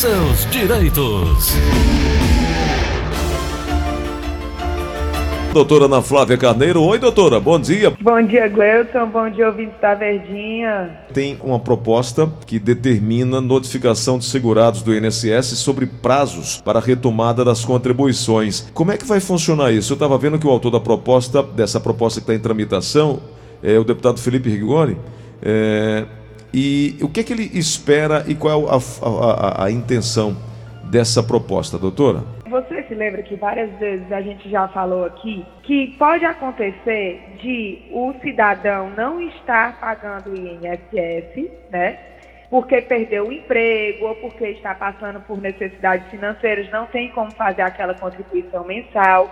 seus direitos. Doutora Ana Flávia Carneiro. Oi, doutora, bom dia. Bom dia, Gleuton. Bom dia, ouvintes da Verdinha. Tem uma proposta que determina notificação de segurados do INSS sobre prazos para retomada das contribuições. Como é que vai funcionar isso? Eu estava vendo que o autor da proposta, dessa proposta que está em tramitação, é o deputado Felipe Rigoni. É, e o que, é que ele espera e qual é a, a, a, intenção dessa proposta, doutora? Você se lembra que várias vezes a gente já falou aqui que pode acontecer de o cidadão não estar pagando o INSS, né? Porque perdeu o emprego ou porque está passando por necessidades financeiras, não tem como fazer aquela contribuição mensal,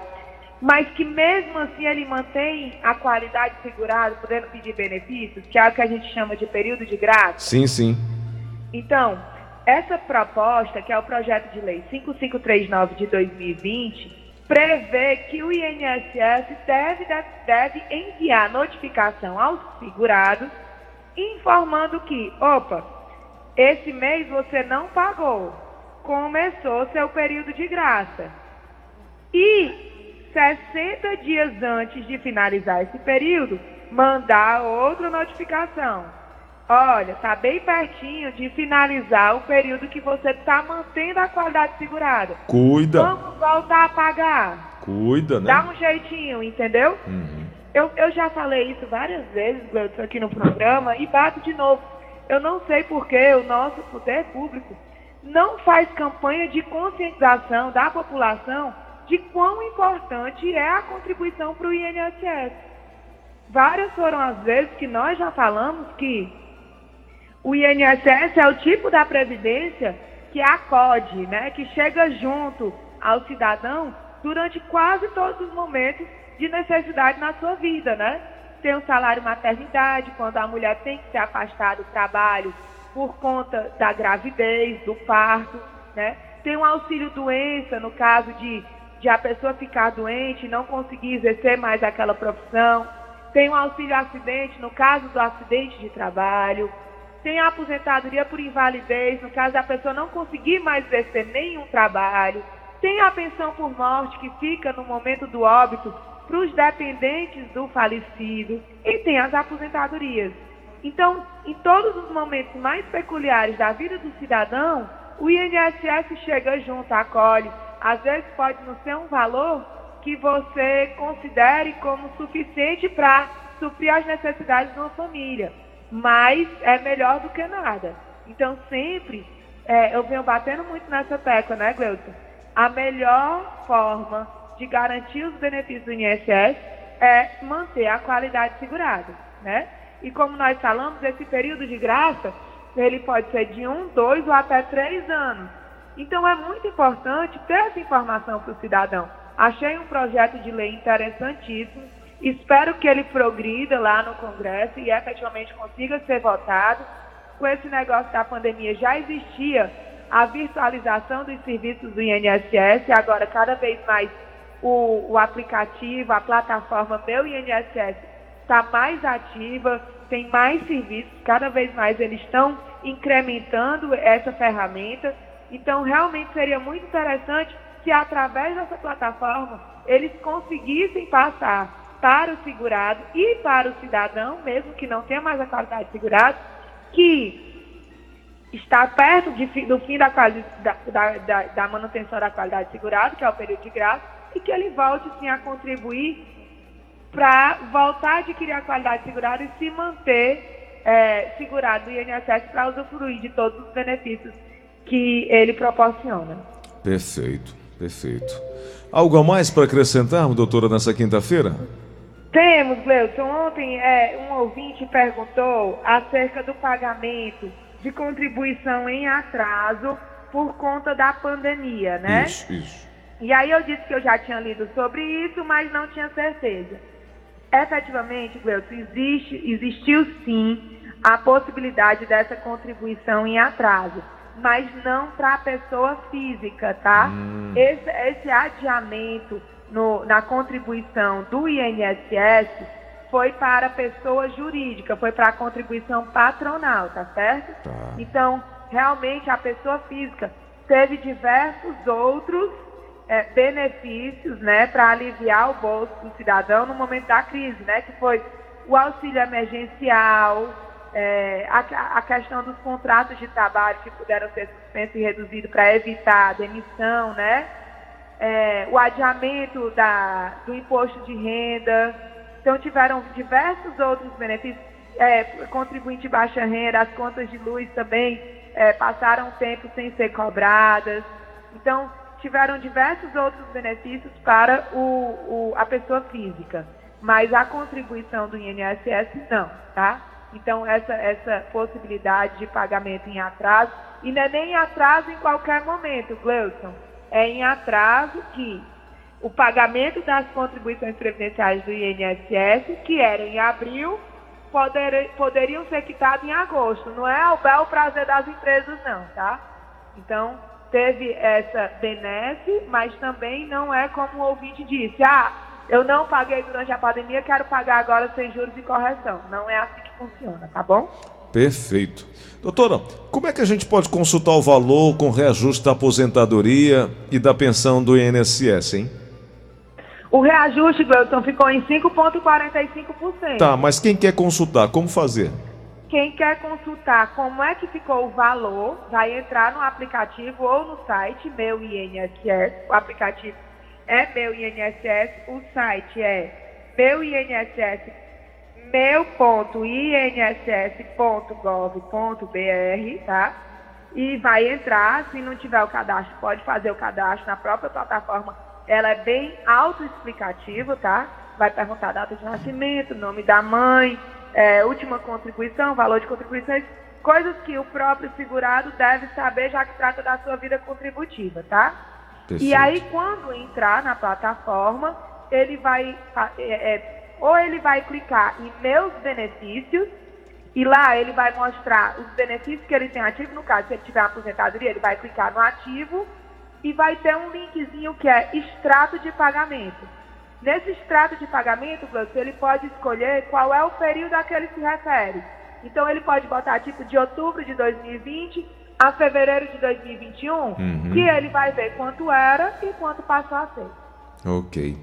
mas que mesmo assim ele mantém a qualidade segurada, podendo pedir benefícios, que é o que a gente chama de período de graça. Sim, sim. Então, essa proposta, que é o projeto de lei 5539 de 2020, prevê que o INSS deve, deve enviar notificação aos segurados informando que, opa, esse mês você não pagou, começou seu período de graça. E 60 dias antes de finalizar esse período, mandar outra notificação Olha, está bem pertinho de finalizar o período que você está mantendo a qualidade segurada. Cuida. Vamos voltar a pagar. Cuida, né? Dá um jeitinho, entendeu? Uhum. Eu, eu já falei isso várias vezes, Gleudson, aqui no programa, e bato de novo. Eu não sei por que o nosso poder público não faz campanha de conscientização da população de quão importante é a contribuição para o INSS. Várias foram as vezes que nós já falamos que o INSS é o tipo da previdência que acode, né, que chega junto ao cidadão durante quase todos os momentos de necessidade na sua vida, né? Tem o salário maternidade, quando a mulher tem que se afastar do trabalho por conta da gravidez, do parto, né? Tem o auxílio doença, no caso de, de a pessoa ficar doente e não conseguir exercer mais aquela profissão. Tem o auxílio acidente, no caso do acidente de trabalho tem a aposentadoria por invalidez, no caso da pessoa não conseguir mais exercer nenhum trabalho, tem a pensão por morte que fica no momento do óbito para os dependentes do falecido e tem as aposentadorias. Então, em todos os momentos mais peculiares da vida do cidadão, o INSS chega junto, acolhe. Às vezes pode não ser um valor que você considere como suficiente para suprir as necessidades de uma família mas é melhor do que nada. Então, sempre, é, eu venho batendo muito nessa tecla, né, Gleuton? A melhor forma de garantir os benefícios do INSS é manter a qualidade segurada, né? E como nós falamos, esse período de graça, ele pode ser de um, dois ou até três anos. Então, é muito importante ter essa informação para o cidadão. Achei um projeto de lei interessantíssimo, Espero que ele progrida lá no Congresso e efetivamente consiga ser votado. Com esse negócio da pandemia já existia a virtualização dos serviços do INSS, agora cada vez mais o, o aplicativo, a plataforma Meu INSS está mais ativa, tem mais serviços, cada vez mais eles estão incrementando essa ferramenta. Então, realmente seria muito interessante se através dessa plataforma eles conseguissem passar para o segurado e para o cidadão, mesmo que não tenha mais a qualidade de segurado, que está perto de, do fim da, da, da, da, manutenção da qualidade de segurado, que é o período de graça, e que ele volte sim a contribuir para voltar a adquirir a qualidade de segurado e se manter é, segurado do INSS para usufruir de todos os benefícios que ele proporciona. Perfeito, perfeito. Algo a mais para acrescentarmos, doutora, nessa quinta-feira? Temos, Gleuton. Ontem é, um ouvinte perguntou acerca do pagamento de contribuição em atraso por conta da pandemia, né? Isso, isso. E aí eu disse que eu já tinha lido sobre isso, mas não tinha certeza. Efetivamente, Gleuton, existe, existiu sim a possibilidade dessa contribuição em atraso, mas não para a pessoa física, tá? Hum. Esse, esse adiamento no, na contribuição do INSS foi para a pessoa jurídica, foi para a contribuição patronal, tá certo? Tá. Então, realmente, a pessoa física teve diversos outros é, benefícios né, para aliviar o bolso do cidadão no momento da crise, né, que foi o auxílio emergencial, é, a, a, questão dos contratos de trabalho que puderam ser suspensos e reduzidos para evitar a demissão, né? É, o adiamento da, do imposto de renda. Então, tiveram diversos outros benefícios. É, contribuinte de baixa renda, as contas de luz também é, passaram tempo sem ser cobradas. Então, tiveram diversos outros benefícios para o, o, a pessoa física. Mas a contribuição do INSS não, tá? Então, essa, essa possibilidade de pagamento em atraso, e não é nem em atraso em qualquer momento, Gleuson, é em atraso que o pagamento das contribuições previdenciais do INSS, que era em abril, poder, poderiam ser quitados em agosto. Não é o bel prazer das empresas, não, tá? Então, teve essa benesse, mas também não é como o ouvinte disse, ah, eu não paguei durante a pandemia, quero pagar agora sem juros e correção. Não é assim funciona, tá bom? Perfeito. Doutora, como é que a gente pode consultar o valor com reajuste da aposentadoria e da pensão do INSS, hein? O reajuste, Gleuton, ficou em 5,45%. Tá, mas quem quer consultar, como fazer? Quem quer consultar como é que ficou o valor, vai entrar no aplicativo ou no site Meu INSS. O aplicativo é Meu INSS, o site é Meu INSS meu.inss.gov.br, tá? E vai entrar, se não tiver o cadastro, pode fazer o cadastro na própria plataforma. Ela é bem autoexplicativa, tá? Vai perguntar data de nascimento, nome da mãe, é, última contribuição, valor de contribuições, coisas que o próprio segurado deve saber, já que trata da sua vida contributiva, tá? Perfeito. E aí, quando entrar na plataforma, ele vai é, é, ou ele vai clicar em meus benefícios e lá ele vai mostrar os benefícios que ele tem ativo. No caso, se ele tiver aposentadoria, ele vai clicar no ativo e vai ter um linkzinho que é extrato de pagamento. Nesse extrato de pagamento, você ele pode escolher qual é o período a que ele se refere. Então ele pode botar tipo de outubro de 2020 a fevereiro de 2021, uhum. que ele vai ver quanto era e quanto passou a ser. Ok.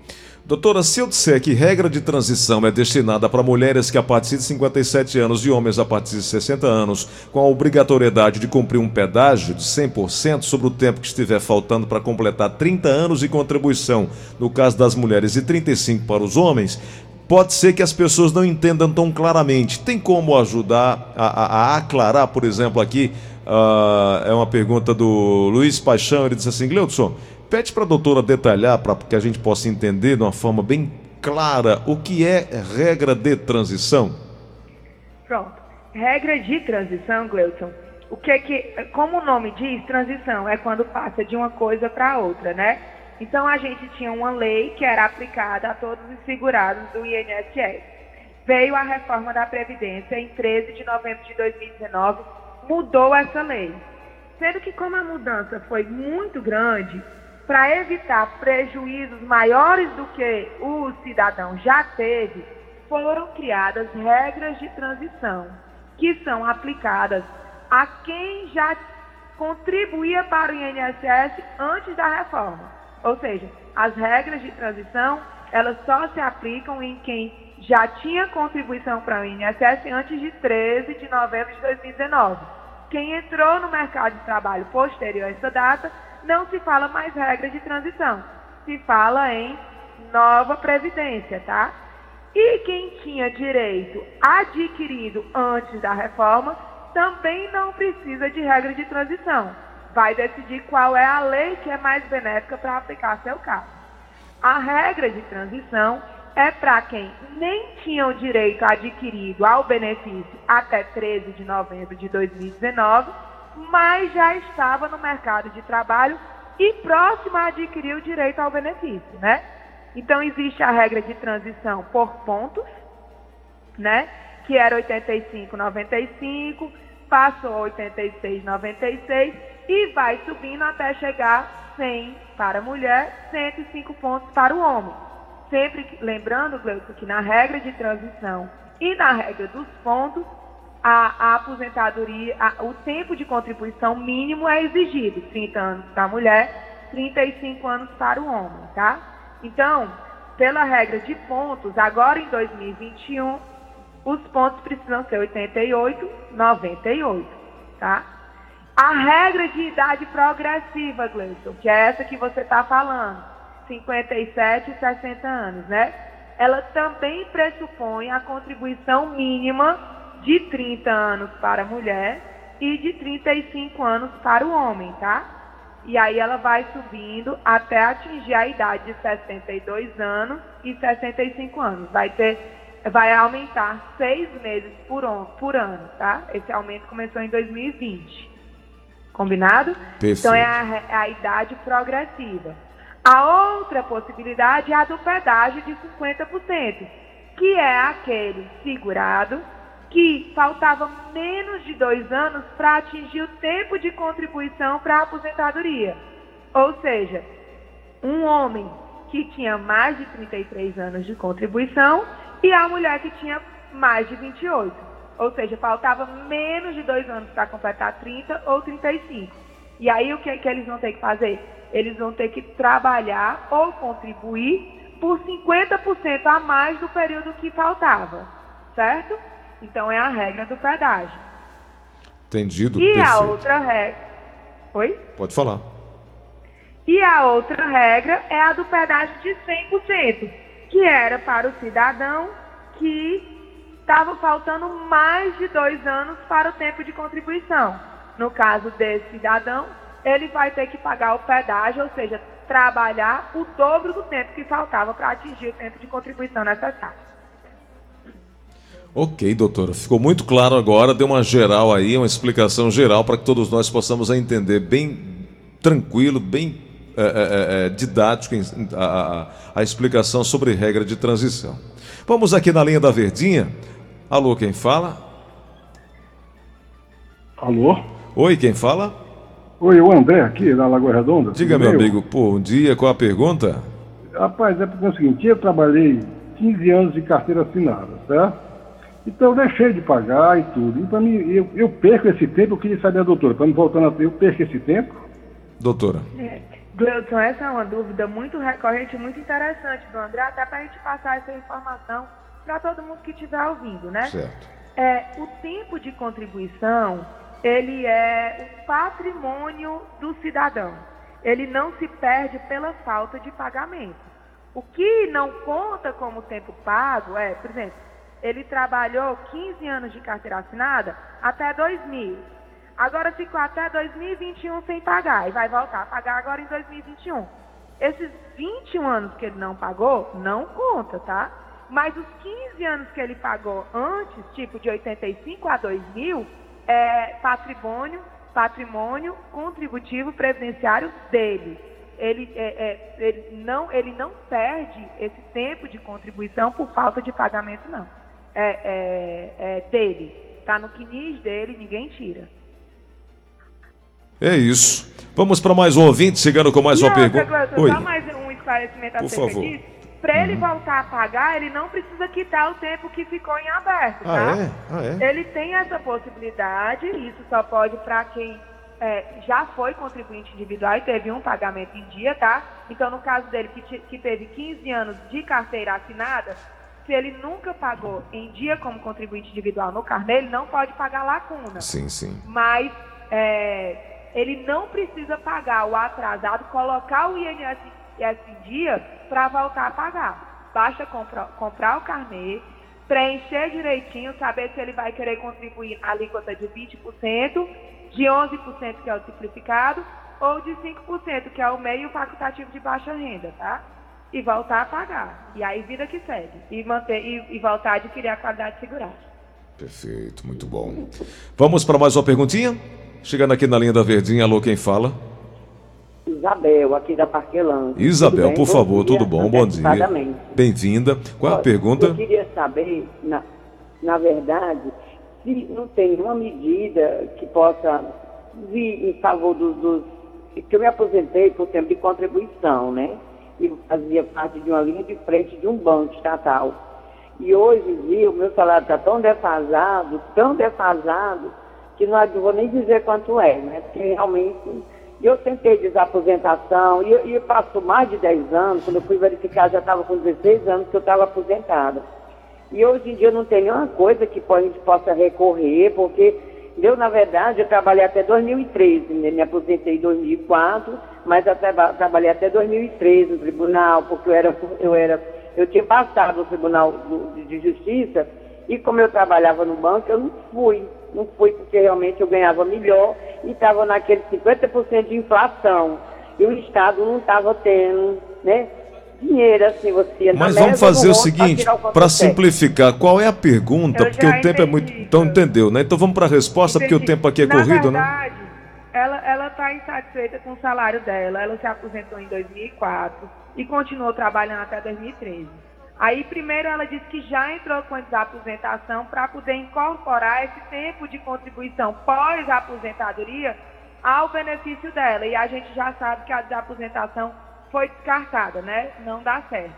Doutora, se eu disser que regra de transição é destinada para mulheres que a partir de 57 anos e homens a partir de 60 anos, com a obrigatoriedade de cumprir um pedágio de 100% sobre o tempo que estiver faltando para completar 30 anos de contribuição, no caso das mulheres, e 35 para os homens, pode ser que as pessoas não entendam tão claramente. Tem como ajudar a, a, a aclarar, por exemplo, aqui, uh, é uma pergunta do Luiz Paixão, ele diz assim, Gleudson, Pede para a doutora detalhar para que a gente possa entender de uma forma bem clara o que é regra de transição. Pronto. Regra de transição, Gleuton. O que é que, como o nome diz, transição é quando passa de uma coisa para outra, né? Então a gente tinha uma lei que era aplicada a todos os segurados do INSS. Veio a reforma da Previdência em 13 de novembro de 2019, mudou essa lei. Sendo que como a mudança foi muito grande, para evitar prejuízos maiores do que o cidadão já teve, foram criadas regras de transição, que são aplicadas a quem já contribuía para o INSS antes da reforma. Ou seja, as regras de transição, elas só se aplicam em quem já tinha contribuição para o INSS antes de 13 de novembro de 2019. Quem entrou no mercado de trabalho posterior a essa data não se fala mais regra de transição, se fala em nova previdência, tá? E quem tinha direito adquirido antes da reforma também não precisa de regra de transição. Vai decidir qual é a lei que é mais benéfica para aplicar seu caso. A regra de transição é para quem nem tinha o direito adquirido ao benefício até 13 de novembro de 2019 mas já estava no mercado de trabalho e próximo a adquirir o direito ao benefício, né? Então existe a regra de transição por pontos, né? Que era 85,95, passou 86,96 e vai subindo até chegar 100 para a mulher, 105 pontos para o homem. Sempre lembrando, Gleuton, que na regra de transição e na regra dos pontos, a, a aposentadoria, a, o tempo de contribuição mínimo é exigido, 30 anos para a mulher, 35 anos para o homem, tá? Então, pela regra de pontos, agora em 2021, os pontos precisam ser 88, 98, tá? A regra de idade progressiva, Gleison, que é essa que você está falando, 57 e 60 anos, né? Ela também pressupõe a contribuição mínima de 30 anos para a mulher e de 35 anos para o homem, tá? E aí ela vai subindo até atingir a idade de 62 anos e 65 anos. Vai ter, vai aumentar seis meses por, por ano, tá? Esse aumento começou em 2020. Combinado? Perfeito. Então é a, é a idade progressiva. A outra possibilidade é a do pedágio de 50%, que é aquele segurado que faltava menos de dois anos para atingir o tempo de contribuição para a aposentadoria. Ou seja, um homem que tinha mais de 33 anos de contribuição e a mulher que tinha mais de 28. Ou seja, faltava menos de dois anos para completar 30 ou 35. E aí o que, que eles vão ter que fazer? Eles vão ter que trabalhar ou contribuir por 50% a mais do período que faltava. Certo? Então é a regra do pedágio. Entendido. E perfeito. a outra regra. Oi? Pode falar. E a outra regra é a do pedágio de 100%, que era para o cidadão que estava faltando mais de dois anos para o tempo de contribuição. No caso desse cidadão, ele vai ter que pagar o pedágio, ou seja, trabalhar o dobro do tempo que faltava para atingir o tempo de contribuição necessário. Ok, doutora. Ficou muito claro agora, deu uma geral aí, uma explicação geral para que todos nós possamos entender bem tranquilo, bem é, é, é, didático a, a, a, explicação sobre regra de transição. Vamos aqui na linha da Verdinha. Alô, quem fala? Alô? Oi, quem fala? Oi, o André aqui da Lagoa Redonda. Diga, meu, meu amigo, bom dia, qual a pergunta? Rapaz, é porque é o seguinte, eu trabalhei 15 anos de carteira assinada, certo? Então eu deixei de pagar e tudo. Então eu, eu perco esse tempo, eu queria saber, doutora, estamos voltando a eu perco esse tempo? Doutora. É, Gleudson, essa é uma dúvida muito recorrente, muito interessante do André, até para a gente passar essa informação para todo mundo que estiver ouvindo, né? Certo. É, o tempo de contribuição, ele é o patrimônio do cidadão. Ele não se perde pela falta de pagamento. O que não conta como tempo pago é, por exemplo, ele trabalhou 15 anos de carteira assinada até 2000. Agora ficou até 2021 sem pagar e vai voltar a pagar agora em 2021. Esses 21 anos que ele não pagou, não conta, tá? Mas os 15 anos que ele pagou antes, tipo de 85 a 2000, é patrimônio, patrimônio contributivo previdenciário dele. Ele, é, é, ele, não, ele não perde esse tempo de contribuição por falta de pagamento, não é, é, é dele. Está no quinis dele, ninguém tira. É isso. Vamos para mais um ouvinte, chegando com mais e uma pergunta. Oi. Só mais um esclarecimento Por favor. Para ele uhum. voltar a pagar, ele não precisa quitar o tempo que ficou em aberto, ah, tá? É? Ah, é? Ele tem essa possibilidade, isso só pode para quem é, já foi contribuinte individual e teve um pagamento em dia, tá? Então, no caso dele, que, que teve 15 anos de carteira assinada, se ele nunca pagou em dia como contribuinte individual no carnê, ele não pode pagar lacuna. Sim, sim. Mas é, ele não precisa pagar o atrasado, colocar o INSS em dia para voltar a pagar. Basta comprar, comprar o carnê, preencher direitinho, saber se ele vai querer contribuir na alíquota de 20%, de 11% que é o simplificado, ou de 5%, que é o meio facultativo de baixa renda, tá? E voltar a pagar. E aí vida que segue. E, manter, e, e voltar a adquirir a qualidade de segurança. Perfeito, muito bom. Vamos para mais uma perguntinha? Chegando aqui na linha da Verdinha, alô, quem fala? Isabel, aqui da Parquelândia. Isabel, por favor, tudo bom? Bom dia. Bem-vinda. Qual é a pergunta? Eu queria saber, na, na verdade, se não tem uma medida que possa vir em favor dos, dos que eu me aposentei por tempo de contribuição, né? Que fazia parte de uma linha de frente de um banco estatal. E hoje em dia o meu salário está tão defasado, tão defasado, que não vou nem dizer quanto é, né? Porque realmente eu tentei desaposentação e, e passou mais de 10 anos, quando eu fui verificar já estava com 16 anos que eu estava aposentada. E hoje em dia não tem nenhuma coisa que a gente possa recorrer, porque eu, na verdade, eu trabalhei até 2013, né? me aposentei em 2004, mas eu tra trabalhei até 2013 no tribunal, porque eu era, eu era, eu tinha passado no Tribunal do, de Justiça, e como eu trabalhava no banco, eu não fui. Não fui porque realmente eu ganhava melhor e estava naquele 50% de inflação. E o Estado não estava tendo, né? dinheiro, assim, você. Mas vamos fazer o seguinte, para simplificar, qual é a pergunta? Porque o tempo é muito. Então, entendeu, né? Então vamos para a resposta, entendi. porque o tempo aqui é Na corrido, verdade, né? Ela está insatisfeita com o salário dela. Ela se aposentou em 2004 e continuou trabalhando até 2013. Aí, primeiro, ela disse que já entrou com a desaposentação para poder incorporar esse tempo de contribuição pós-aposentadoria ao benefício dela. E a gente já sabe que a desaposentação foi descartada, né? Não dá certo.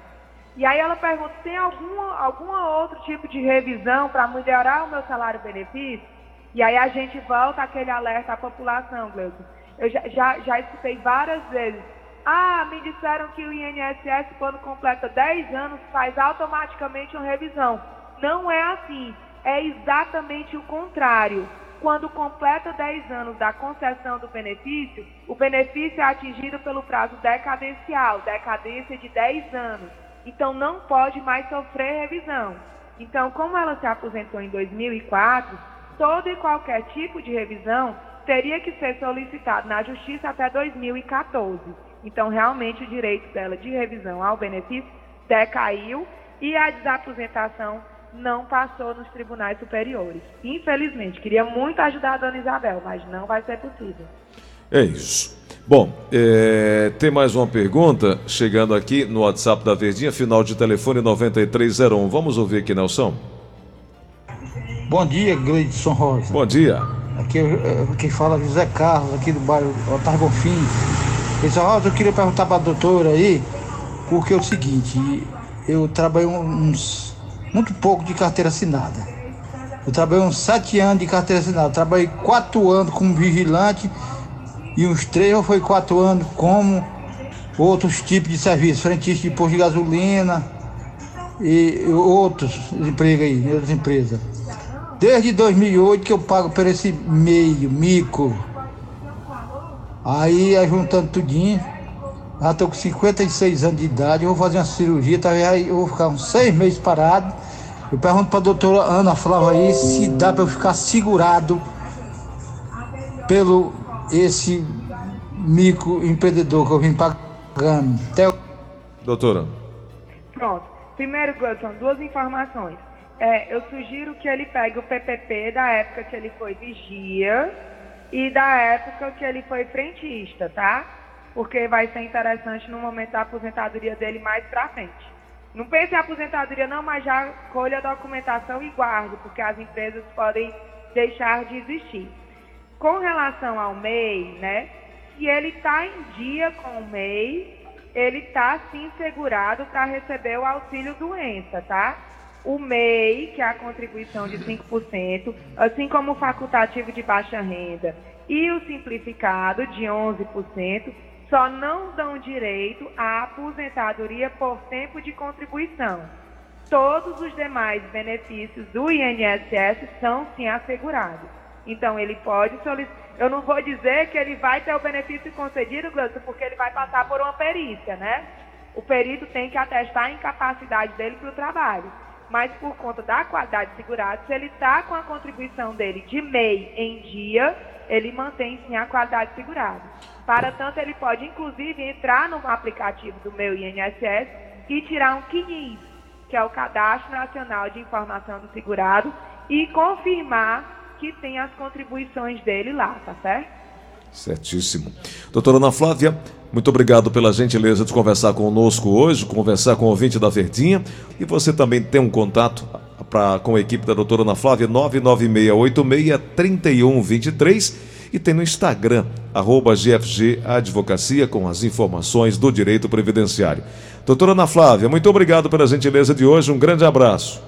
E aí ela pergunta, tem alguma, alguma outro tipo de revisão para melhorar o meu salário-benefício? E aí a gente volta aquele alerta à população, Gleuton. Eu já, já, já escutei várias vezes. Ah, me disseram que o INSS, quando completa 10 anos, faz automaticamente uma revisão. Não é assim. É exatamente o contrário. Quando completa 10 anos da concessão do benefício, o benefício é atingido pelo prazo decadencial, decadência de 10 anos. Então não pode mais sofrer revisão. Então, como ela se aposentou em 2004, todo e qualquer tipo de revisão teria que ser solicitado na Justiça até 2014. Então, realmente, o direito dela de revisão ao benefício decaiu e a desaposentação não passou nos tribunais superiores. Infelizmente, queria muito ajudar a dona Isabel, mas não vai ser possível. É isso. Bom, é, tem mais uma pergunta chegando aqui no WhatsApp da Verdinha, final de telefone 9301. Vamos ouvir aqui, Nelson. Bom dia, Gleidson Rosa. Bom dia. Aqui é, quem fala é José Carlos, aqui do bairro Otávio Bonfim. Gleidson Rosa, eu queria perguntar para a doutora aí, porque é o seguinte, eu trabalhei uns muito pouco de carteira assinada. Eu trabalhei uns sete anos de carteira assinada. Eu trabalhei quatro anos como vigilante e uns três ou foi quatro anos como outros tipos de serviço, frentista de posto de gasolina e outros empregos aí, outras empresas. Desde 2008 que eu pago por esse meio, mico. Aí, juntando tudinho, já estou com 56 anos de idade, eu vou fazer uma cirurgia, talvez tá, eu vou ficar uns seis meses parado. Eu pergunto para a doutora Ana Flávia aí se dá para eu ficar segurado pelo esse microempreendedor que eu vim pagando. Até... Doutora. Pronto. Primeiro, Gleison, duas informações. É, eu sugiro que ele pegue o PPP da época que ele foi vigia e da época que ele foi frentista, tá? porque vai ser interessante no momento da aposentadoria dele mais para frente. Não pense em aposentadoria não, mas já colha a documentação e guarde, porque as empresas podem deixar de existir. Com relação ao MEI, né? Se ele está em dia com o MEI, ele está sim segurado para receber o auxílio doença, tá? O MEI, que é a contribuição de 5%, assim como o facultativo de baixa renda e o simplificado de 11%, só não dão direito à aposentadoria por tempo de contribuição. Todos os demais benefícios do INSS são sim assegurados. Então ele pode solicitar. Eu não vou dizer que ele vai ter o benefício concedido, Glaucio, porque ele vai passar por uma perícia, né? O perito tem que atestar a incapacidade dele para o trabalho. Mas por conta da qualidade segurada, se ele está com a contribuição dele de MEI em dia, ele mantém sim a qualidade segurada. Para tanto, ele pode inclusive entrar no aplicativo do meu INSS e tirar um CNIS, que é o Cadastro Nacional de Informação do Segurado, e confirmar que tem as contribuições dele lá, tá certo? Certíssimo. Doutora Ana Flávia, muito obrigado pela gentileza de conversar conosco hoje, conversar com o ouvinte da Verdinha. E você também tem um contato pra, com a equipe da doutora Ana Flávia, 996863123 e tem no Instagram, arroba GFG Advocacia, com as informações do direito previdenciário. Doutora Ana Flávia, muito obrigado pela gentileza de hoje, um grande abraço.